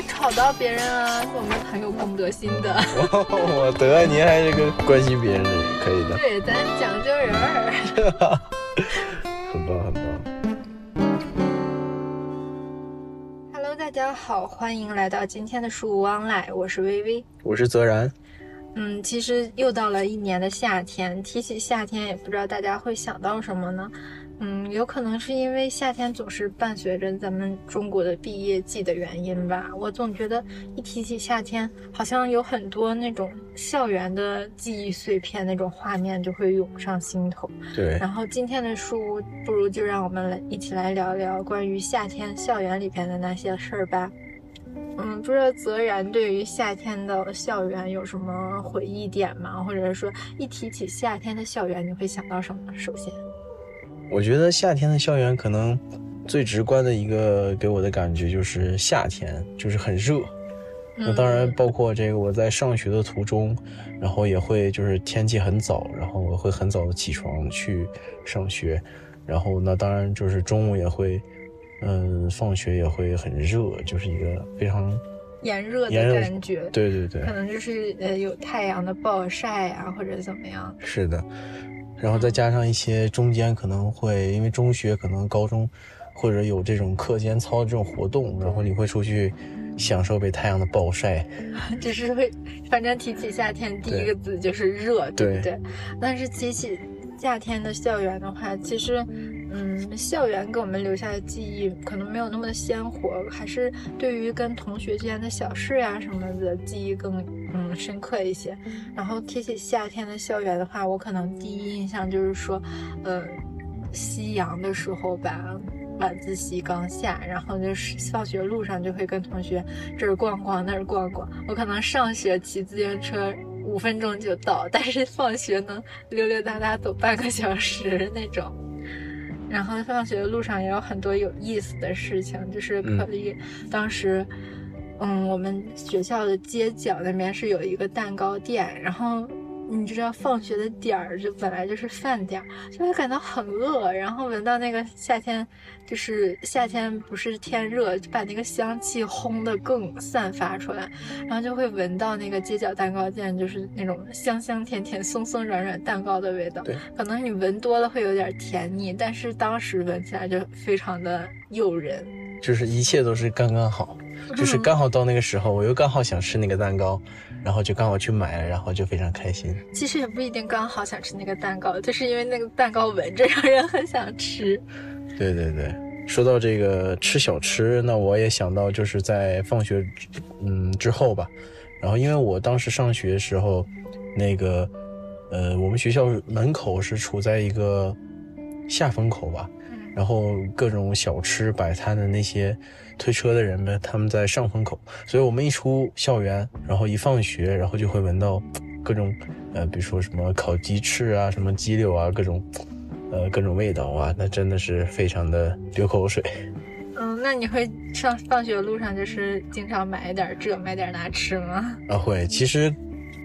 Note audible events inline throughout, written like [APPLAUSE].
怕吵到别人啊，我们很有公德心的。我得，您还是个关心别人的人，可以的。对，咱讲究人儿。[LAUGHS] 很棒，很棒。Hello，大家好，欢迎来到今天的书无往来，我是微微，我是泽然。嗯，其实又到了一年的夏天，提起夏天，也不知道大家会想到什么呢？嗯，有可能是因为夏天总是伴随着咱们中国的毕业季的原因吧。我总觉得一提起夏天，好像有很多那种校园的记忆碎片，那种画面就会涌上心头。对。然后今天的书，不如就让我们来一起来聊聊关于夏天校园里边的那些事儿吧。嗯，不知道泽然对于夏天的校园有什么回忆点吗？或者说，一提起夏天的校园，你会想到什么？首先。我觉得夏天的校园可能最直观的一个给我的感觉就是夏天就是很热，那当然包括这个我在上学的途中，然后也会就是天气很早，然后我会很早的起床去上学，然后那当然就是中午也会，嗯，放学也会很热，就是一个非常炎热的感觉，对对对，可能就是呃有太阳的暴晒啊或者怎么样，是的。然后再加上一些中间可能会因为中学可能高中，或者有这种课间操这种活动，然后你会出去享受被太阳的暴晒。[LAUGHS] 只是会，反正提起夏天第一个字就是热，对不对？但是提起夏天的校园的话，其实。嗯，校园给我们留下的记忆可能没有那么的鲜活，还是对于跟同学之间的小事呀什么的记忆更嗯深刻一些。然后提起夏天的校园的话，我可能第一印象就是说，呃，夕阳的时候吧，晚自习刚下，然后就是放学路上就会跟同学这儿逛逛那儿逛逛。我可能上学骑自行车五分钟就到，但是放学能溜溜达达走半个小时那种。然后放学的路上也有很多有意思的事情，就是可以，当时，嗯，我们学校的街角那边是有一个蛋糕店，然后。你知道放学的点儿就本来就是饭点儿，就会感到很饿，然后闻到那个夏天，就是夏天不是天热，就把那个香气烘得更散发出来，然后就会闻到那个街角蛋糕店就是那种香香甜甜、松松软软蛋糕的味道。对，可能你闻多了会有点甜腻，但是当时闻起来就非常的诱人。就是一切都是刚刚好，就是刚好到那个时候，我又刚好想吃那个蛋糕。然后就刚好去买了，然后就非常开心。其实也不一定刚好想吃那个蛋糕，就是因为那个蛋糕闻着让人很想吃。对对对，说到这个吃小吃，那我也想到就是在放学，嗯之后吧。然后因为我当时上学时候，那个，呃，我们学校门口是处在一个下风口吧。然后各种小吃摆摊的那些推车的人们，他们在上风口，所以我们一出校园，然后一放学，然后就会闻到各种，呃，比如说什么烤鸡翅啊，什么鸡柳啊，各种，呃，各种味道啊，那真的是非常的流口水。[LAUGHS] 嗯，那你会上放学路上就是经常买点这买点那吃吗？啊，会，其实。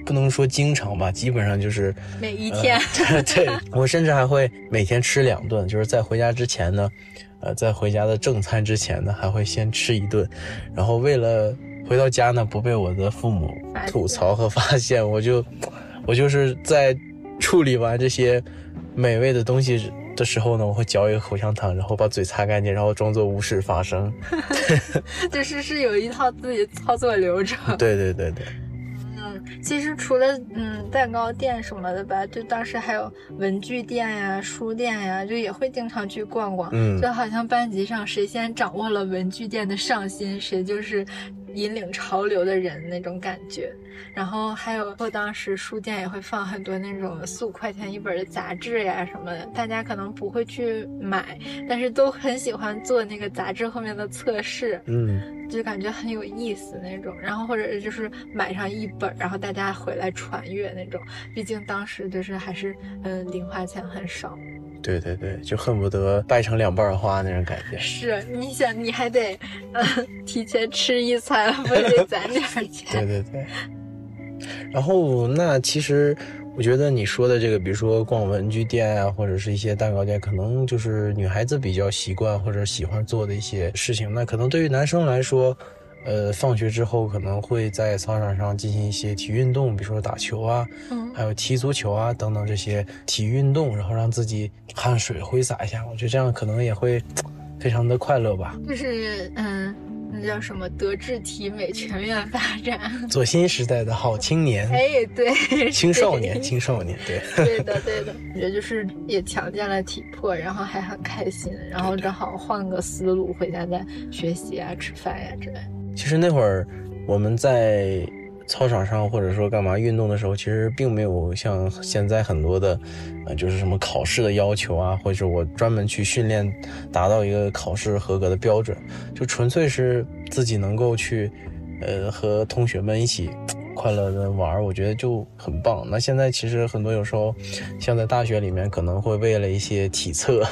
不能说经常吧，基本上就是每一天。[LAUGHS] 对我甚至还会每天吃两顿，就是在回家之前呢，呃，在回家的正餐之前呢，还会先吃一顿，然后为了回到家呢不被我的父母吐槽和发现，我就我就是在处理完这些美味的东西的时候呢，我会嚼一个口香糖，然后把嘴擦干净，然后装作无事发生。[LAUGHS] 就是是有一套自己操作流程。对对对对。其实除了嗯蛋糕店什么的吧，就当时还有文具店呀、书店呀，就也会经常去逛逛。嗯，就好像班级上谁先掌握了文具店的上心，谁就是引领潮流的人那种感觉。然后还有，当时书店也会放很多那种四五块钱一本的杂志呀什么的，大家可能不会去买，但是都很喜欢做那个杂志后面的测试。嗯。就感觉很有意思那种，然后或者就是买上一本，然后大家回来传阅那种。毕竟当时就是还是嗯零花钱很少。对对对，就恨不得掰成两半花那种感觉。是，你想你还得嗯提前吃一餐，不得攒点钱。对对对。然后那其实。我觉得你说的这个，比如说逛文具店啊，或者是一些蛋糕店，可能就是女孩子比较习惯或者喜欢做的一些事情。那可能对于男生来说，呃，放学之后可能会在操场上进行一些体育运动，比如说打球啊，嗯，还有踢足球啊等等这些体育运动，然后让自己汗水挥洒一下，我觉得这样可能也会 [TSK] 非常的快乐吧。就是嗯。那叫什么？德智体美全面发展，做新时代的好青年。哎，对，青少年，青少年，对，对的，[LAUGHS] 对的。我觉得就是也强健了体魄，然后还很开心，然后正好换个思路，回家再学习啊、吃饭呀之类。其实那会儿我们在。操场上或者说干嘛运动的时候，其实并没有像现在很多的，呃，就是什么考试的要求啊，或者我专门去训练，达到一个考试合格的标准，就纯粹是自己能够去，呃，和同学们一起。快乐的玩，我觉得就很棒。那现在其实很多有时候，像在大学里面，可能会为了一些体测，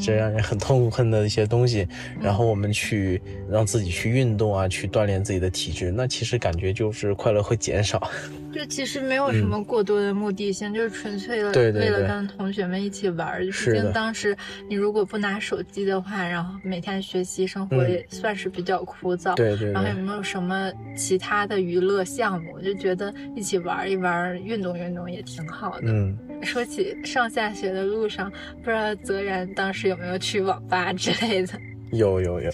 这让人很痛恨的一些东西，然后我们去让自己去运动啊，去锻炼自己的体质，那其实感觉就是快乐会减少。就其实没有什么过多的目的性，就是纯粹的为了跟同学们一起玩。毕竟当时你如果不拿手机的话，然后每天学习生活也算是比较枯燥。对对。然后也没有什么其他的娱乐项目，就觉得一起玩一玩，运动运动也挺好的。嗯。说起上下学的路上，不知道泽然当时有没有去网吧之类的？有有有。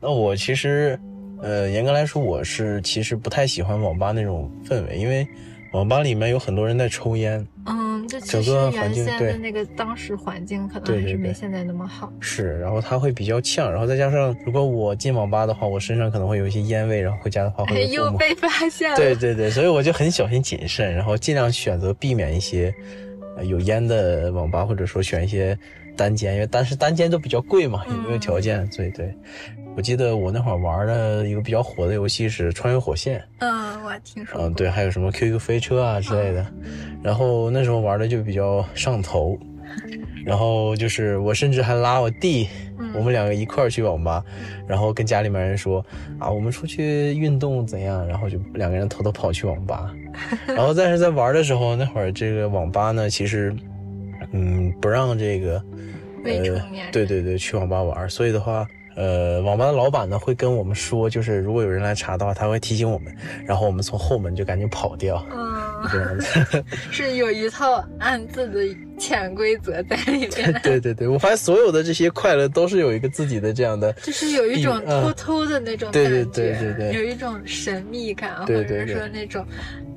那我其实。呃，严格来说，我是其实不太喜欢网吧那种氛围，因为网吧里面有很多人在抽烟。嗯，就整个环境对那个当时环境可能还是没现在那么好。是，然后它会比较呛，然后再加上如果我进网吧的话，我身上可能会有一些烟味，然后回家的话会又被发现了。对对对，所以我就很小心谨慎，然后尽量选择避免一些有烟的网吧，或者说选一些单间，因为单是单间都比较贵嘛，也没有条件，所以对。我记得我那会儿玩的一个比较火的游戏是《穿越火线》。嗯，我听说。嗯，对，还有什么 QQ 飞车啊之类的。[LAUGHS] 然后那时候玩的就比较上头。[LAUGHS] 然后就是我甚至还拉我弟，我们两个一块儿去网吧，然后跟家里面人说啊，我们出去运动怎样？然后就两个人偷偷跑去网吧。[LAUGHS] 然后但是在玩的时候，那会儿这个网吧呢，其实嗯不让这个未成年对对对去网吧玩，所以的话。呃，网吧的老板呢会跟我们说，就是如果有人来查的话，他会提醒我们，然后我们从后门就赶紧跑掉。嗯，这样子 [LAUGHS] 是有一套暗自的潜规则在里面。对对对，我发现所有的这些快乐都是有一个自己的这样的，就是有一种偷偷的那种感觉，对对对对对，有一种神秘感，或者说那种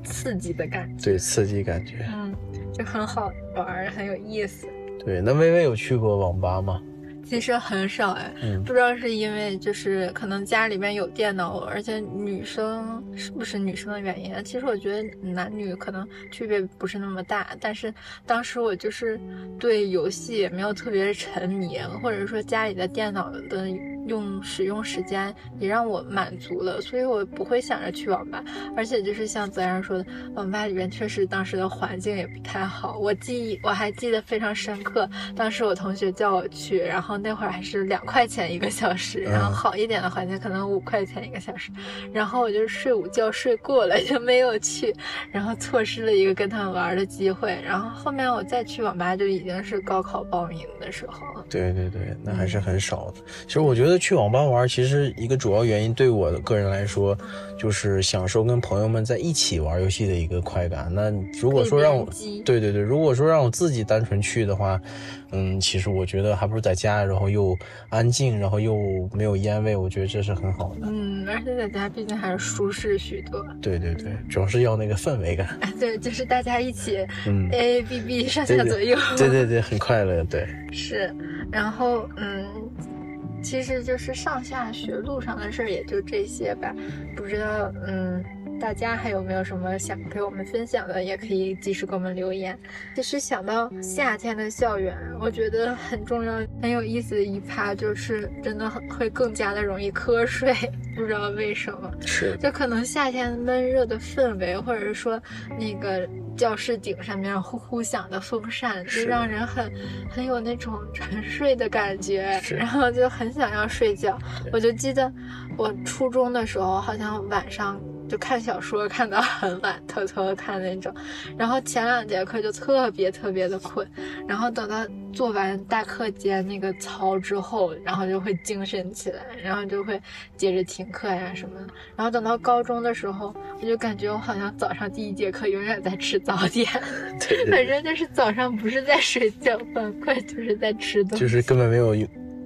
刺激的感觉，对刺激感觉，嗯，就很好玩，很有意思。对，那微微有去过网吧吗？其实很少哎，不知道是因为就是可能家里面有电脑，而且女生是不是女生的原因？其实我觉得男女可能区别不是那么大，但是当时我就是对游戏也没有特别沉迷，或者说家里的电脑的。用使用时间也让我满足了，所以我不会想着去网吧。而且就是像泽然说的，网吧里面确实当时的环境也不太好。我记忆我还记得非常深刻，当时我同学叫我去，然后那会儿还是两块钱一个小时，然后好一点的环境可能五块钱一个小时。然后我就睡午觉睡过了，就没有去，然后错失了一个跟他们玩的机会。然后后面我再去网吧就已经是高考报名的时候了。对对对，那还是很少的。其实我觉得。去网吧玩，其实一个主要原因，对我个人来说，就是享受跟朋友们在一起玩游戏的一个快感。那如果说让我，对对对，如果说让我自己单纯去的话，嗯，其实我觉得还不如在家，然后又安静，然后又没有烟味，我觉得这是很好的。嗯，而且在家毕竟还是舒适许多。对对对，主要是要那个氛围感。[LAUGHS] 对，就是大家一起，嗯，A A B B 上下左右。对对对，很快乐。对，是，然后嗯。其实就是上下学路上的事儿，也就这些吧。不知道，嗯，大家还有没有什么想给我们分享的，也可以及时给我们留言。其实想到夏天的校园，我觉得很重要、很有意思的一趴，就是真的很会更加的容易瞌睡。不知道为什么，是就可能夏天闷热的氛围，或者是说那个。教室顶上面呼呼响的风扇，就让人很很有那种沉睡的感觉，然后就很想要睡觉。我就记得我初中的时候，好像晚上就看小说看到很晚，偷偷看那种。然后前两节课就特别特别的困，然后等到做完大课间那个操之后，然后就会精神起来，然后就会接着听课呀什么的。然后等到高中的时候，我就感觉我好像早上第一节课永远在吃早点，对，反正就是早上不是在睡觉犯困，就是在吃东西，就是根本没有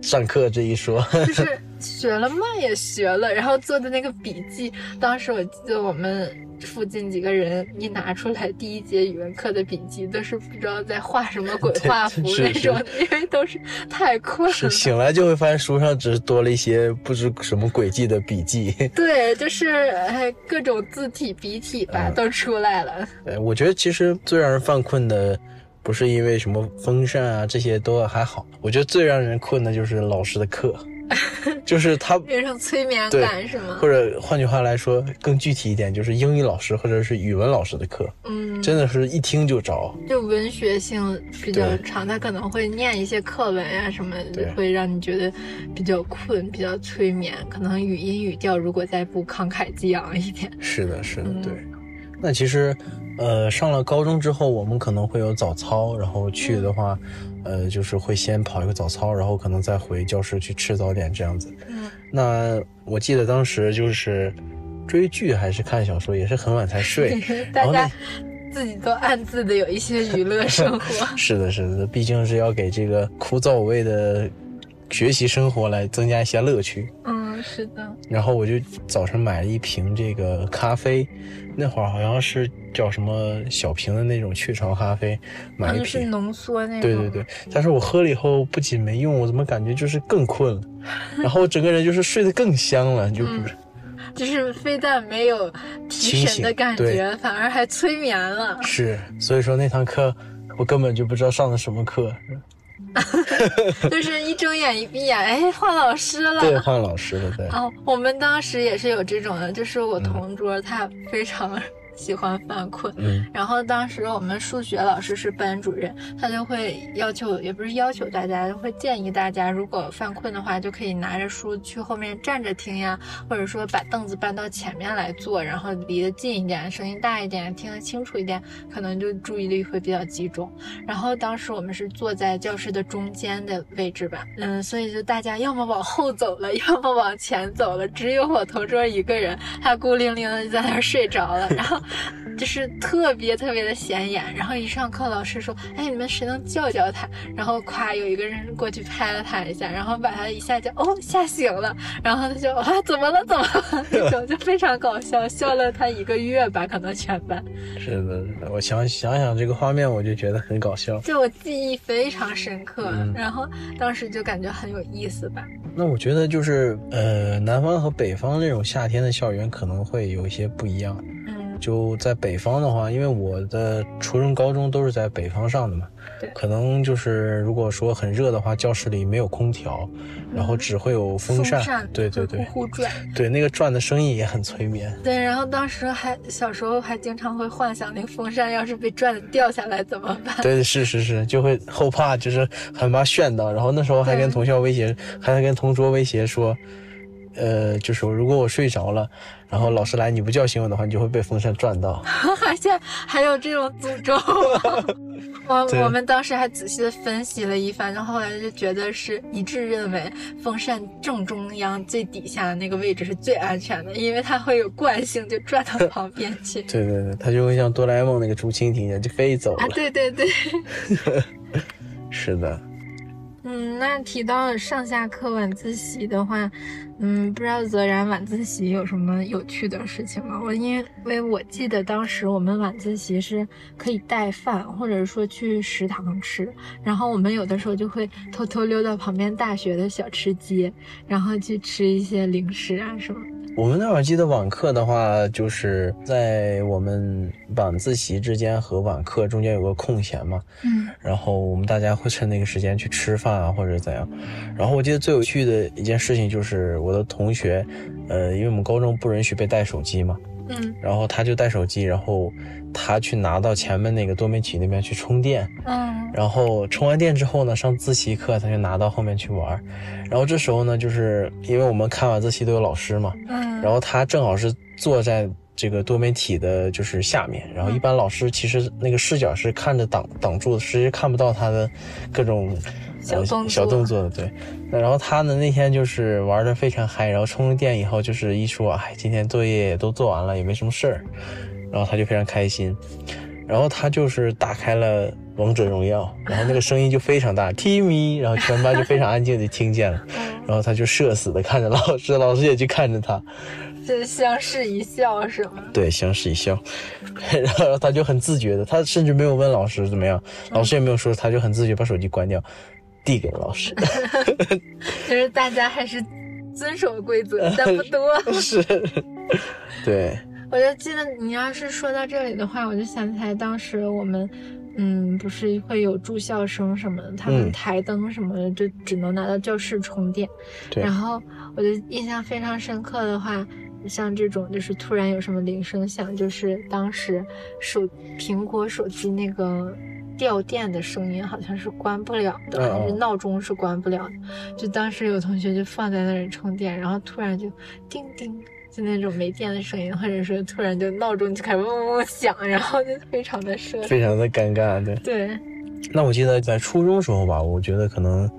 上课这一说，[LAUGHS] 就是学了嘛也学了，然后做的那个笔记，当时我记得我们附近几个人一拿出来第一节语文课的笔记，都是不知道在画什么鬼画符那种，因为都是太困了。醒来就会发现书上只是多了一些不知什么轨迹的笔记。[LAUGHS] 对，就是哎各种字体笔体吧都出来了。哎，我觉得其实最让人犯困的。不是因为什么风扇啊，这些都还好。我觉得最让人困的就是老师的课，[LAUGHS] 就是他变成催眠感是吗？或者换句话来说，更具体一点，就是英语老师或者是语文老师的课，嗯，真的是一听就着。就文学性比较长，他可能会念一些课文呀什么，会让你觉得比较困，比较催眠。可能语音语调如果再不慷慨激昂一点，是的，是的，对。那其实。呃，上了高中之后，我们可能会有早操，然后去的话，呃，就是会先跑一个早操，然后可能再回教室去吃早点这样子。嗯，那我记得当时就是追剧还是看小说，也是很晚才睡。[LAUGHS] 大家自己都暗自的有一些娱乐生活。[LAUGHS] 是的，是的，毕竟是要给这个枯燥无味的学习生活来增加一些乐趣。嗯，是的。然后我就早晨买了一瓶这个咖啡。那会儿好像是叫什么小瓶的那种雀巢咖啡，买一瓶是浓缩那种。对对对，但是我喝了以后不仅没用，我怎么感觉就是更困了，[LAUGHS] 然后整个人就是睡得更香了，就不是，就是非但没有提神的感觉，反而还催眠了。是，所以说那堂课我根本就不知道上的什么课。[LAUGHS] 就是一睁眼一闭眼，哎，换老师了。对，换老师了，对。哦，我们当时也是有这种的，就是我同桌他非常。喜欢犯困，嗯，然后当时我们数学老师是班主任，他就会要求，也不是要求大家，会建议大家，如果犯困的话，就可以拿着书去后面站着听呀，或者说把凳子搬到前面来坐，然后离得近一点，声音大一点，听得清楚一点，可能就注意力会比较集中。然后当时我们是坐在教室的中间的位置吧，嗯，所以就大家要么往后走了，要么往前走了，只有我同桌一个人，他孤零零的在那儿睡着了，然后。就是特别特别的显眼，然后一上课，老师说：“哎，你们谁能叫叫他？”然后夸有一个人过去拍了他一下，然后把他一下就哦吓醒了，然后他就啊怎么了怎么了 [LAUGHS] 那种就非常搞笑，笑了他一个月吧，可能全班。是的，我想想想这个画面，我就觉得很搞笑，就我记忆非常深刻，然后当时就感觉很有意思吧。那我觉得就是呃，南方和北方那种夏天的校园可能会有一些不一样。就在北方的话，因为我的初中、高中都是在北方上的嘛，对，可能就是如果说很热的话，教室里没有空调，然后只会有风扇，对对对，呼呼转，[LAUGHS] 对，那个转的声音也很催眠。对，然后当时还小时候还经常会幻想，那个风扇要是被转的掉下来怎么办？[LAUGHS] 对，是是是，就会后怕，就是很怕炫到，然后那时候还跟同校威胁，还跟同桌威胁说。呃，就说如果我睡着了，然后老师来你不叫醒我的话，你就会被风扇转到。[LAUGHS] 还现还有这种诅咒？[LAUGHS] 我我们当时还仔细的分析了一番，然后后来就觉得是一致认为风扇正中央最底下的那个位置是最安全的，因为它会有惯性就转到旁边去。[LAUGHS] 对对对，它就会像哆啦 A 梦那个竹蜻蜓一样就飞走了。对对对，是的。嗯，那提到上下课晚自习的话。嗯，不知道泽然晚自习有什么有趣的事情吗？我因为我记得当时我们晚自习是可以带饭，或者说去食堂吃，然后我们有的时候就会偷偷溜到旁边大学的小吃街，然后去吃一些零食啊什么。我们那会儿记得网课的话，就是在我们晚自习之间和晚课中间有个空闲嘛，嗯，然后我们大家会趁那个时间去吃饭啊或者怎样。然后我记得最有趣的一件事情就是我的同学，呃，因为我们高中不允许被带手机嘛，嗯，然后他就带手机，然后他去拿到前面那个多媒体那边去充电，嗯，然后充完电之后呢，上自习课他就拿到后面去玩。然后这时候呢，就是因为我们看晚自习都有老师嘛，嗯，然后他正好是坐在这个多媒体的就是下面，然后一般老师其实那个视角是看着挡挡住的，实际看不到他的各种小动作小动作的。对，那然后他呢那天就是玩的非常嗨，然后充了电以后就是一说，哎，今天作业也都做完了，也没什么事儿，然后他就非常开心，然后他就是打开了王者荣耀，然后那个声音就非常大，Timmy，然后全班就非常安静的听见了，然后他就社死的看着老师，老师也去看着他。就相视一笑是吗？对，相视一笑，[LAUGHS] 然后他就很自觉的，他甚至没有问老师怎么样，老师也没有说，他就很自觉把手机关掉，递给老师。[LAUGHS] 就是大家还是遵守规则，但不多。[LAUGHS] 是，对。我就记得你要是说到这里的话，我就想起来当时我们，嗯，不是会有住校生什么的，他们台灯什么的就只能拿到教室充电。对。然后我就印象非常深刻的话。像这种就是突然有什么铃声响，就是当时手苹果手机那个掉电的声音，好像是关不了的，还是闹钟是关不了的。就当时有同学就放在那里充电，然后突然就叮叮，就那种没电的声音，或者说突然就闹钟就开始嗡嗡嗡响，然后就非常的社，非常的尴尬，对对。那我记得在初中时候吧，我觉得可能，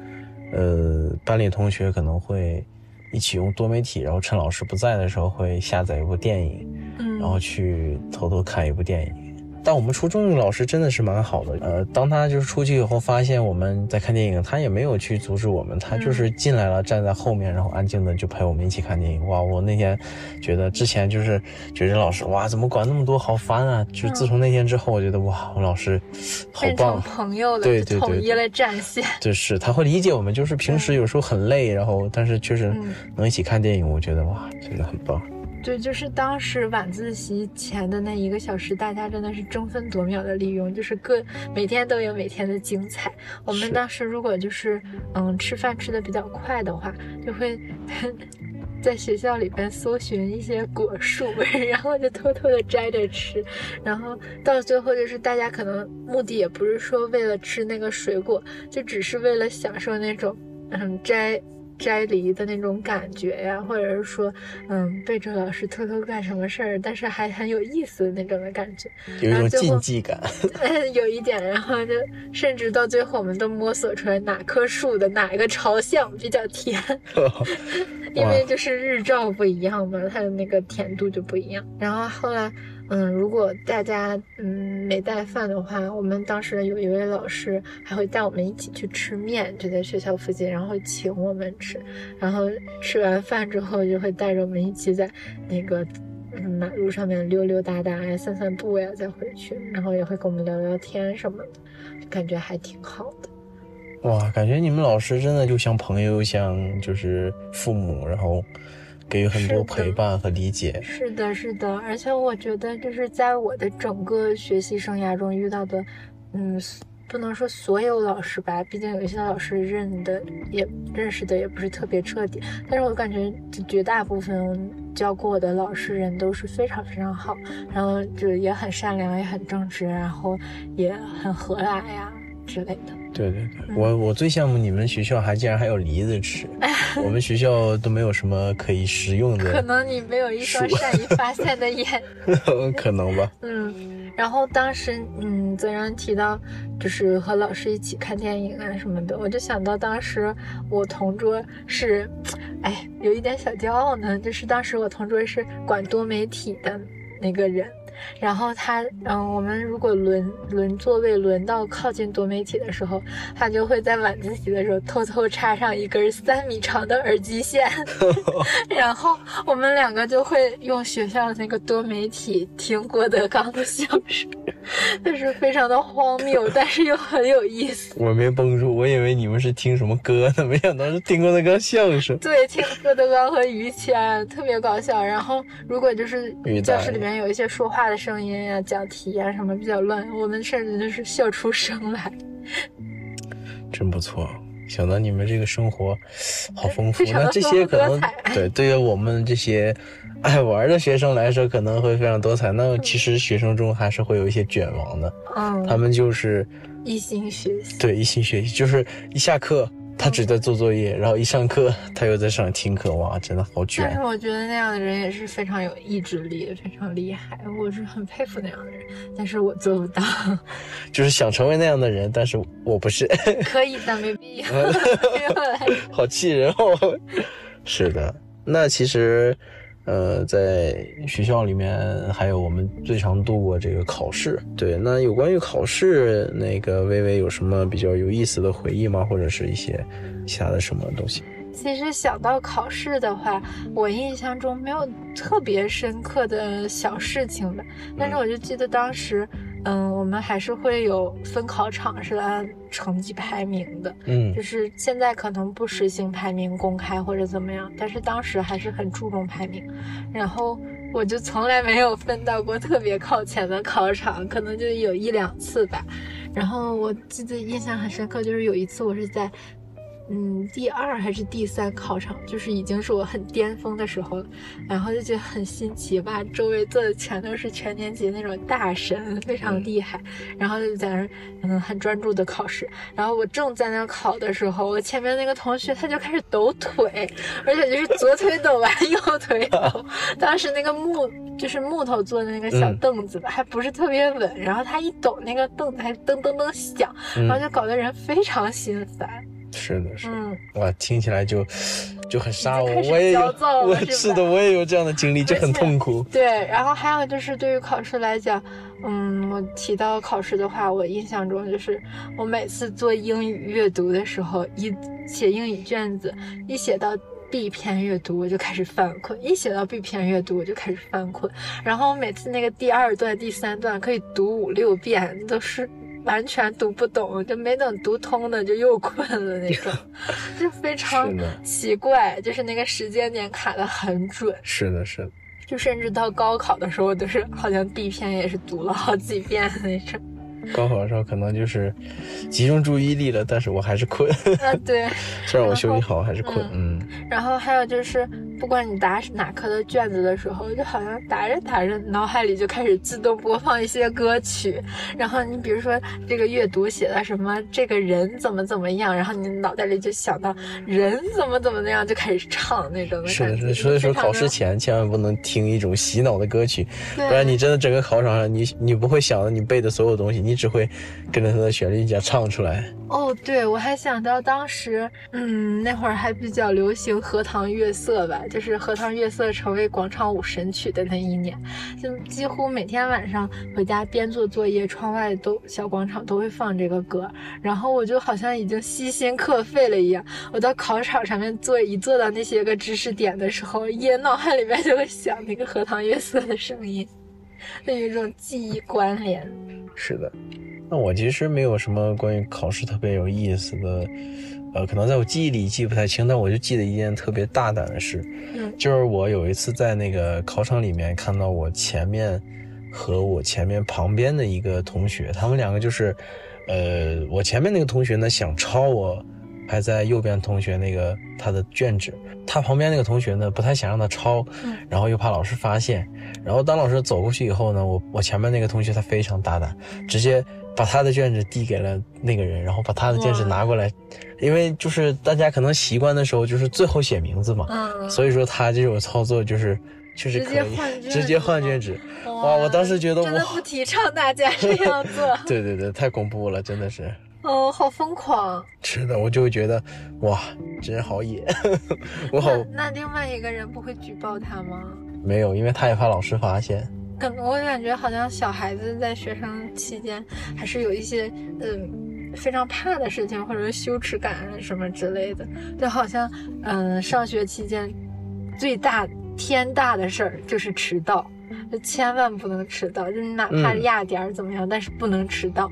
呃，班里同学可能会。一起用多媒体，然后趁老师不在的时候会下载一部电影，嗯，然后去偷偷看一部电影。但我们初中的老师真的是蛮好的，呃，当他就是出去以后发现我们在看电影，他也没有去阻止我们，他就是进来了，站在后面，然后安静的就陪我们一起看电影。哇，我那天觉得之前就是觉得老师哇怎么管那么多，好烦啊！就自从那天之后，我觉得哇，我老师好棒，朋友了，对对对，统一了战线。就是他会理解我们，就是平时有时候很累，然后但是确实能一起看电影，我觉得哇，真的很棒。对，就是当时晚自习前的那一个小时，大家真的是争分夺秒的利用，就是各每天都有每天的精彩。我们当时如果就是嗯吃饭吃的比较快的话，就会 [LAUGHS] 在学校里边搜寻一些果树，[LAUGHS] 然后就偷偷的摘着吃。然后到最后就是大家可能目的也不是说为了吃那个水果，就只是为了享受那种嗯摘。摘梨的那种感觉呀，或者是说，嗯，背着老师偷偷干什么事儿，但是还很有意思的那种的感觉，有一种禁忌感，[LAUGHS] 有一点，然后就甚至到最后，我们都摸索出来哪棵树的哪一个朝向比较甜，[LAUGHS] 因为就是日照不一样嘛，它的那个甜度就不一样。然后后来。嗯，如果大家嗯没带饭的话，我们当时有一位老师还会带我们一起去吃面，就在学校附近，然后请我们吃。然后吃完饭之后，就会带着我们一起在那个马路上面溜溜达达呀、散散步呀，再回去。然后也会跟我们聊聊天什么的，感觉还挺好的。哇，感觉你们老师真的就像朋友，像就是父母，然后。给予很多陪伴和理解，是的，是的，而且我觉得就是在我的整个学习生涯中遇到的，嗯，不能说所有老师吧，毕竟有一些老师认的也认识的也不是特别彻底，但是我感觉绝大部分教过我的老师人都是非常非常好，然后就也很善良，也很正直，然后也很和蔼呀之类的。对对对，我我最羡慕你们学校还竟然还有梨子吃，我们学校都没有什么可以食用的。可能你没有一双善于发现的眼，[LAUGHS] 可能吧。嗯，然后当时嗯，泽然提到就是和老师一起看电影啊什么的，我就想到当时我同桌是，哎，有一点小骄傲呢，就是当时我同桌是管多媒体的那个人。然后他，嗯，我们如果轮轮座位轮到靠近多媒体的时候，他就会在晚自习的时候偷偷插上一根三米长的耳机线，然后我们两个就会用学校的那个多媒体听郭德纲的相声，就是非常的荒谬，但是又很有意思。我没绷住，我以为你们是听什么歌呢，没想到是听郭德纲相声。对，听郭德纲和于谦，特别搞笑。然后如果就是教室里面有一些说话的。声音呀，讲题呀，什么比较乱，我们甚至就是笑出声来。[LAUGHS] 真不错，想到你们这个生活好丰富。那这些可能对对于我们这些爱玩的学生来说，可能会非常多彩。那其实学生中还是会有一些卷王的，嗯，他们就是一心学习。对，一心学习，就是一下课。他只在做作业，然后一上课他又在上听课，哇，真的好卷。但是我觉得那样的人也是非常有意志力，非常厉害，我是很佩服那样的人，但是我做不到。[LAUGHS] 就是想成为那样的人，但是我不是。[LAUGHS] 可以，[LAUGHS] 但没必要。好气人哦！是的，那其实。呃，在学校里面，还有我们最常度过这个考试。对，那有关于考试，那个微微有什么比较有意思的回忆吗？或者是一些其他的什么东西？其实想到考试的话，我印象中没有特别深刻的小事情吧。但是我就记得当时，嗯，我们还是会有分考场是按成绩排名的。嗯，就是现在可能不实行排名公开或者怎么样，但是当时还是很注重排名。然后我就从来没有分到过特别靠前的考场，可能就有一两次吧。然后我记得印象很深刻，就是有一次我是在。嗯，第二还是第三考场，就是已经是我很巅峰的时候了，然后就觉得很新奇吧。周围坐的全都是全年级那种大神，非常厉害，然后就在那嗯很专注的考试。然后我正在那考的时候，我前面那个同学他就开始抖腿，而且就是左腿抖完 [LAUGHS] 右腿抖。[LAUGHS] 当时那个木就是木头做的那个小凳子吧，还不是特别稳，然后他一抖，那个凳子还噔噔噔响，然后就搞得人非常心烦。是的，是的，哇，听起来就就很杀我，我也有，我是的，我也有这样的经历，就很痛苦。对，然后还有就是对于考试来讲，嗯，我提到考试的话，我印象中就是我每次做英语阅读的时候，一写英语卷子，一写到 B 篇阅读，我就开始犯困；一写到 B 篇阅读，我就开始犯困。然后我每次那个第二段、第三段可以读五六遍，都是。完全读不懂，就没等读通呢，就又困了那种，[LAUGHS] 就非常奇怪。就是那个时间点卡的很准。是的，是的。就甚至到高考的时候，都是好像第一篇也是读了好几遍的那种。高考的时候可能就是集中注意力了，但是我还是困。啊，对。[LAUGHS] 虽然我休息好，还是困。嗯。然后还有就是。不管你答哪科的卷子的时候，就好像答着答着，脑海里就开始自动播放一些歌曲。然后你比如说这个阅读写的什么，这个人怎么怎么样，然后你脑袋里就想到人怎么怎么样，就开始唱那种。是的，是。所以说考试前千万不能听一种洗脑的歌曲，不然你真的整个考场上，你你不会想到你背的所有东西，你只会跟着它的旋律一起唱出来。哦，对，我还想到当时，嗯，那会儿还比较流行《荷塘月色》吧。就是《荷塘月色》成为广场舞神曲的那一年，就几乎每天晚上回家边做作业，窗外都小广场都会放这个歌，然后我就好像已经悉心刻肺了一样。我到考场上面坐，一坐到那些个知识点的时候，也脑海里面就会想那个《荷塘月色》的声音，那有一种记忆关联。是的，那我其实没有什么关于考试特别有意思的。呃，可能在我记忆里记不太清，但我就记得一件特别大胆的事，嗯，就是我有一次在那个考场里面看到我前面和我前面旁边的一个同学，他们两个就是，呃，我前面那个同学呢想抄我还在右边同学那个他的卷纸，他旁边那个同学呢不太想让他抄，嗯，然后又怕老师发现，然后当老师走过去以后呢，我我前面那个同学他非常大胆，直接。把他的卷子递给了那个人，然后把他的卷子拿过来，因为就是大家可能习惯的时候就是最后写名字嘛，嗯，所以说他这种操作就是确实可以直接换卷纸，哇！我当时觉得真的不提倡大家这样做，[LAUGHS] 对对对，太恐怖了，真的是，哦，好疯狂，是的，我就会觉得哇，真好野，[LAUGHS] 我好。那另外一个人不会举报他吗？没有，因为他也怕老师发现。可能我感觉好像小孩子在学生期间还是有一些嗯非常怕的事情，或者羞耻感什么之类的。就好像嗯上学期间最大天大的事儿就是迟到。就千万不能迟到，就你哪怕压点儿怎么样，但是不能迟到。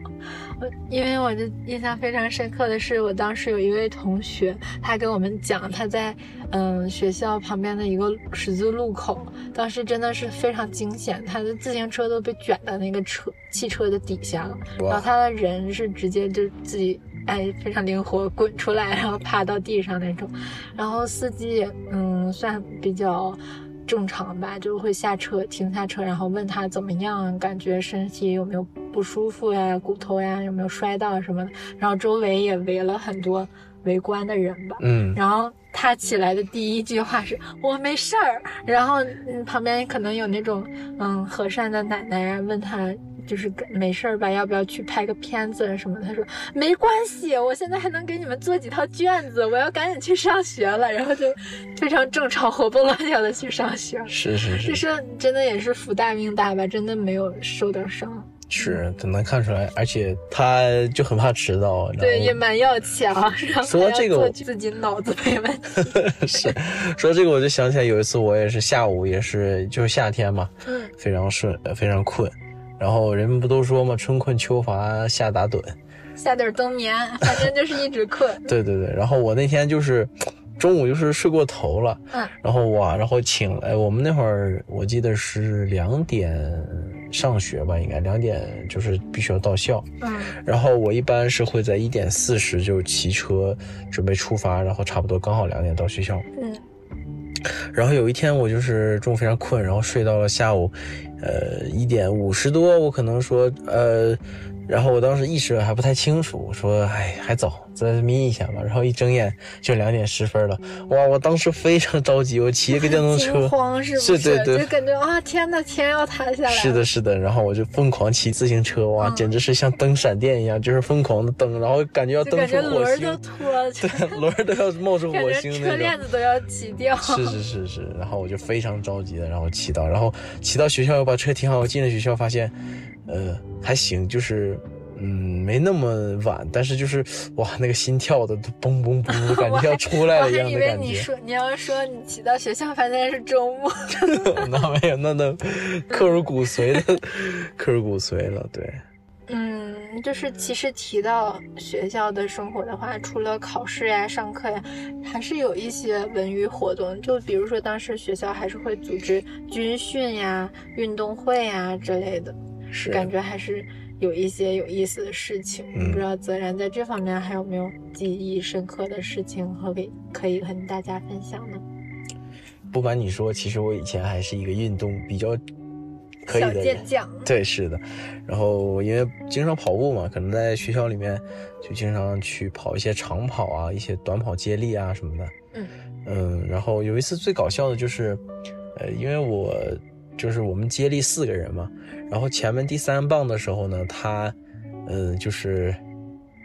我因为我的印象非常深刻的是，我当时有一位同学，他跟我们讲，他在嗯学校旁边的一个十字路口，当时真的是非常惊险，他的自行车都被卷到那个车汽车的底下了，然后他的人是直接就自己哎非常灵活滚出来，然后趴到地上那种，然后司机嗯算比较。正常吧，就会下车停下车，然后问他怎么样，感觉身体有没有不舒服呀，骨头呀有没有摔到什么的。然后周围也围了很多围观的人吧。嗯，然后他起来的第一句话是“我没事儿”，然后嗯旁边可能有那种嗯和善的奶奶问他。就是没事儿吧？要不要去拍个片子什么？他说没关系，我现在还能给你们做几套卷子，我要赶紧去上学了。然后就非常正常、活蹦乱跳的去上学。是是是，就是真的也是福大命大吧？真的没有受点伤。是，能看出来，而且他就很怕迟到。对，也蛮要强。说到这个，自己脑子没问题。[LAUGHS] 是，说到这个我就想起来有一次，我也是下午，也是就是夏天嘛，嗯，非常顺，非常困。然后人们不都说嘛，春困秋乏夏打盹，夏盹冬眠，反正就是一直困。[LAUGHS] 对对对，然后我那天就是中午就是睡过头了，嗯，然后哇，然后请哎，我们那会儿我记得是两点上学吧，应该两点就是必须要到校，嗯，然后我一般是会在一点四十就骑车准备出发，然后差不多刚好两点到学校，嗯，然后有一天我就是中午非常困，然后睡到了下午。呃，一点五十多，我可能说，呃，然后我当时意识还不太清楚，我说，哎，还早，再眯一下吧。然后一睁眼就两点十分了，哇，我当时非常着急，我骑一个电动车，慌是不 [LAUGHS] 是？对对，就感觉啊，天呐，天要塌下来。是的，是的，然后我就疯狂骑自行车，哇，简直是像蹬闪电一样，就是疯狂的蹬，然后感觉要蹬出火星，对，轮都要冒出火星那种，车链子都要起掉。是是是是，然后我就非常着急的，然后骑到，然后骑到学校又把车停好，我进了学校发现，呃，还行，就是。嗯，没那么晚，但是就是 [LAUGHS] 哇，那个心跳的嘣嘣嘣，[LAUGHS] 感觉要出来了一样的感觉。我还以为你说你要说你骑到学校发现是周末，[LAUGHS] 那没有，那那刻入骨髓的，刻入骨髓了。对，嗯，就是其实提到学校的生活的话，除了考试呀、上课呀，还是有一些文娱活动。就比如说当时学校还是会组织军训呀、运动会呀之类的，是感觉还是。有一些有意思的事情，不知道泽然在这方面还有没有记忆深刻的事情和给可以和大家分享呢？不瞒你说，其实我以前还是一个运动比较可以的健将。对，是的。然后因为经常跑步嘛，可能在学校里面就经常去跑一些长跑啊，一些短跑接力啊什么的。嗯嗯。然后有一次最搞笑的就是，呃，因为我就是我们接力四个人嘛。然后前面第三棒的时候呢，他，嗯，就是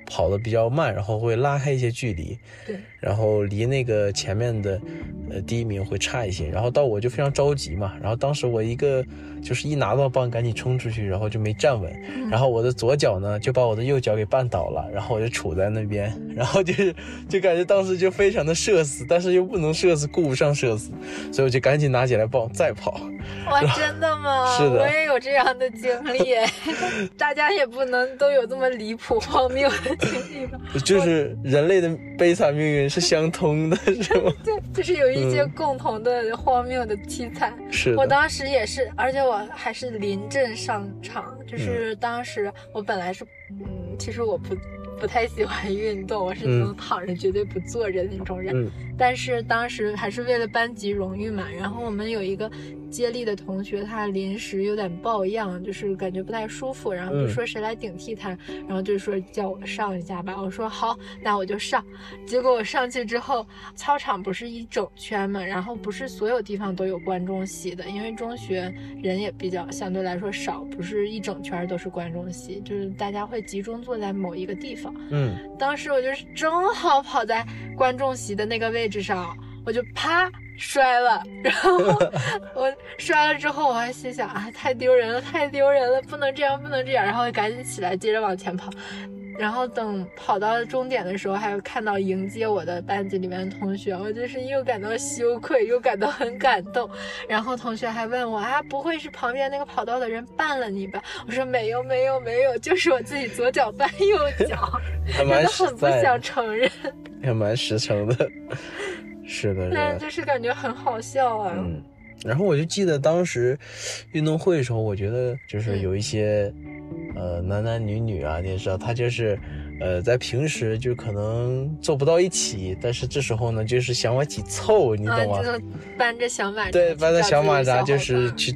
跑的比较慢，然后会拉开一些距离，对，然后离那个前面的，呃，第一名会差一些。然后到我就非常着急嘛，然后当时我一个就是一拿到棒赶紧冲出去，然后就没站稳，然后我的左脚呢就把我的右脚给绊倒了，然后我就杵在那边，[LAUGHS] 然后就是就感觉当时就非常的社死，但是又不能社死，顾不上社死，所以我就赶紧拿起来棒再跑。哇，真的吗？是的，我也有这样的经历。[LAUGHS] 大家也不能都有这么离谱荒谬的 [LAUGHS] 就是人类的悲惨命运是相通的，是吗？[LAUGHS] 对，就是有一些共同的荒谬的凄惨。是，我当时也是，而且我还是临阵上场。就是当时我本来是，嗯，其实我不。不太喜欢运动，我是能躺着绝对不坐着的那种人。但是当时还是为了班级荣誉嘛。然后我们有一个接力的同学，他临时有点抱恙，就是感觉不太舒服。然后就说谁来顶替他，然后就说叫我上一下吧。我说好，那我就上。结果我上去之后，操场不是一整圈嘛，然后不是所有地方都有观众席的，因为中学人也比较相对来说少，不是一整圈都是观众席，就是大家会集中坐在某一个地方。嗯，当时我就是正好跑在观众席的那个位置上，我就啪摔了，然后我摔了之后，我还心想啊，太丢人了，太丢人了，不能这样，不能这样，然后赶紧起来，接着往前跑。然后等跑到终点的时候，还有看到迎接我的班级里面的同学，我就是又感到羞愧，又感到很感动。然后同学还问我啊，不会是旁边那个跑道的人绊了你吧？我说没有，没有，没有，就是我自己左脚绊右脚，[LAUGHS] 真的很不想承认，[LAUGHS] 也蛮实诚的，是的，但是就是感觉很好笑啊。嗯，然后我就记得当时运动会的时候，我觉得就是有一些。呃，男男女女啊，你也知道，他就是，呃，在平时就可能坐不到一起，但是这时候呢，就是想往一起凑，你懂吗？搬着小马扎对，搬着小马扎就是去，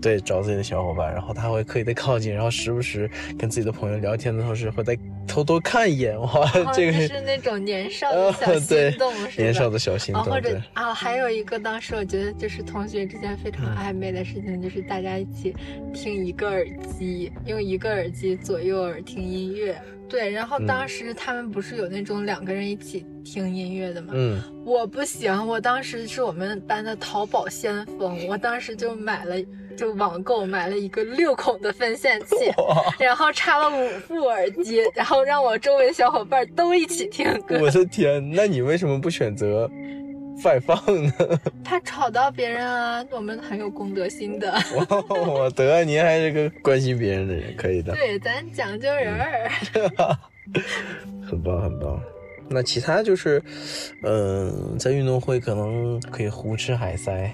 对，找自己的小伙伴，然后他会刻意的靠近，然后时不时跟自己的朋友聊天的同时，会在偷偷看一眼，哇，这个是那种年少的小心动，是年少的小心动。或者啊，还有一个当时我觉得就是同学之间非常暧昧的事情，就是大家一起听一个耳机，用一个耳机左右耳听音乐。对，然后当时他们不是有那种两个人一起听音乐的吗？嗯，我不行，我当时是我们班的淘宝先锋，我当时就买了，就网购买了一个六孔的分线器，[LAUGHS] 然后插了五副耳机，然后让我周围小伙伴都一起听歌。我的天，那你为什么不选择？外放呢？[LAUGHS] 怕吵到别人啊！我们很有公德心的。我得，您还是个关心别人的人，可以的。对，咱讲究人儿。[LAUGHS] 很棒，很棒。那其他就是，嗯，在运动会可能可以胡吃海塞。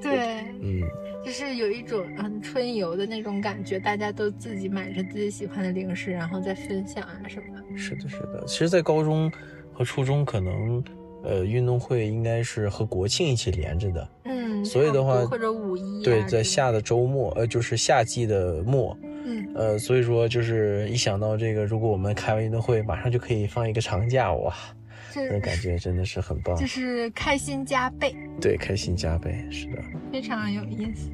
对，嗯，就是有一种嗯春游的那种感觉，大家都自己买着自己喜欢的零食，然后再分享啊什么的。是的，是的。其实，在高中和初中可能。呃，运动会应该是和国庆一起连着的，嗯，所以的话，或者五一，对，在下的周末，呃，就是夏季的末，嗯，呃，所以说就是一想到这个，如果我们开完运动会，马上就可以放一个长假，哇，这感觉真的是很棒，就是开心加倍，对，开心加倍，是的，非常有意思。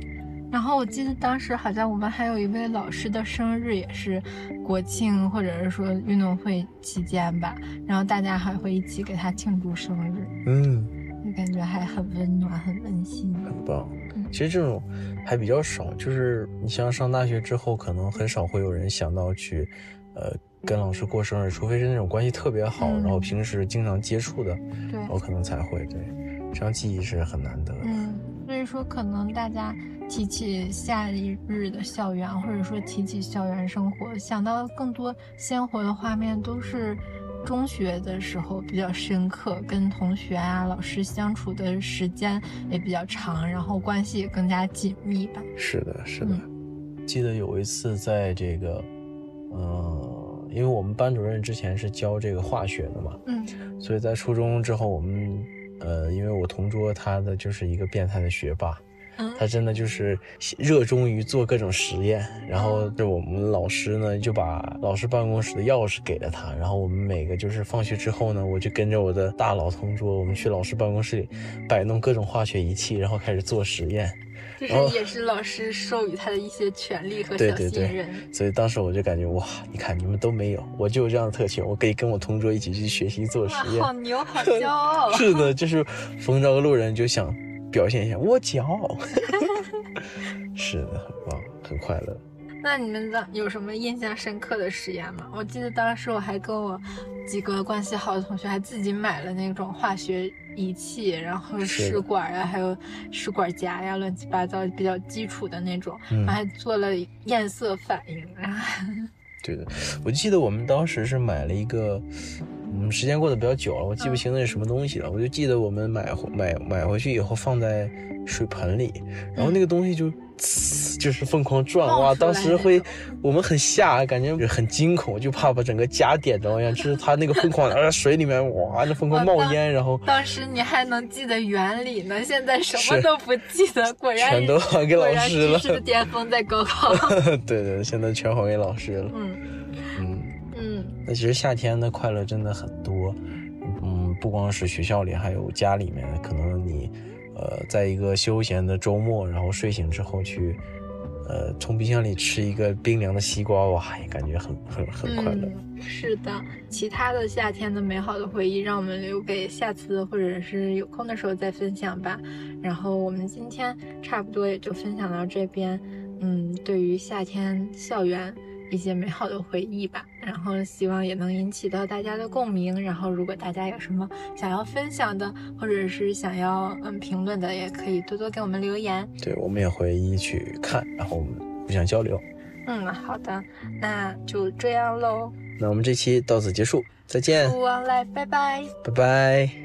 然后我记得当时好像我们还有一位老师的生日也是国庆或者是说运动会期间吧，然后大家还会一起给他庆祝生日，嗯，就感觉还很温暖，很温馨，很棒。其实这种还比较少，就是你像上大学之后，可能很少会有人想到去，呃，跟老师过生日，除非是那种关系特别好，然后平时经常接触的，对，我可能才会对，这样记忆是很难得的。嗯，所以说可能大家。提起夏日的校园，或者说提起校园生活，想到更多鲜活的画面，都是中学的时候比较深刻，跟同学啊、老师相处的时间也比较长，然后关系也更加紧密吧。是的，是的。记得有一次在这个，呃，因为我们班主任之前是教这个化学的嘛，嗯，所以在初中之后，我们，呃，因为我同桌他的就是一个变态的学霸。他真的就是热衷于做各种实验，然后就我们老师呢就把老师办公室的钥匙给了他，然后我们每个就是放学之后呢，我就跟着我的大佬同桌，我们去老师办公室里摆弄各种化学仪器，然后开始做实验。就是也是老师授予他的一些权利和小信任。所以当时我就感觉哇，你看你们都没有，我就有这样的特权，我可以跟我同桌一起去学习做实验。好牛，好骄傲。[LAUGHS] 是的，就是逢着个路人就想。表现一下，我骄傲。[LAUGHS] 是的，很棒，很快乐。那你们的有什么印象深刻的实验吗？我记得当时我还跟我几个关系好的同学还自己买了那种化学仪器，然后试管呀，还有试管夹呀，乱七八糟比较基础的那种，还做了验色反应。[LAUGHS] 对的，我记得我们当时是买了一个。嗯，时间过得比较久了，我记不清那是什么东西了。我就记得我们买回买买回去以后放在水盆里，然后那个东西就，就是疯狂转哇！当时会我们很吓，感觉很惊恐，就怕把整个家点着一样。就是它那个疯狂在水里面哇，那疯狂冒烟，然后当时你还能记得原理呢，现在什么都不记得，果然全都还给老师了。知识的巅峰在高考。[LAUGHS] 对对，现在全还给老师了。嗯嗯嗯。那其实夏天的快乐真的很多，嗯，不光是学校里，还有家里面。可能你，呃，在一个休闲的周末，然后睡醒之后去，呃，从冰箱里吃一个冰凉的西瓜，哇，也感觉很很很快乐。是的，其他的夏天的美好的回忆，让我们留给下次或者是有空的时候再分享吧。然后我们今天差不多也就分享到这边。嗯，对于夏天校园。一些美好的回忆吧，然后希望也能引起到大家的共鸣。然后，如果大家有什么想要分享的，或者是想要嗯评论的，也可以多多给我们留言。对，我们也会一去看，然后我们互相交流。嗯，好的，那就这样喽。那我们这期到此结束，再见。勿忘来，拜拜，拜拜。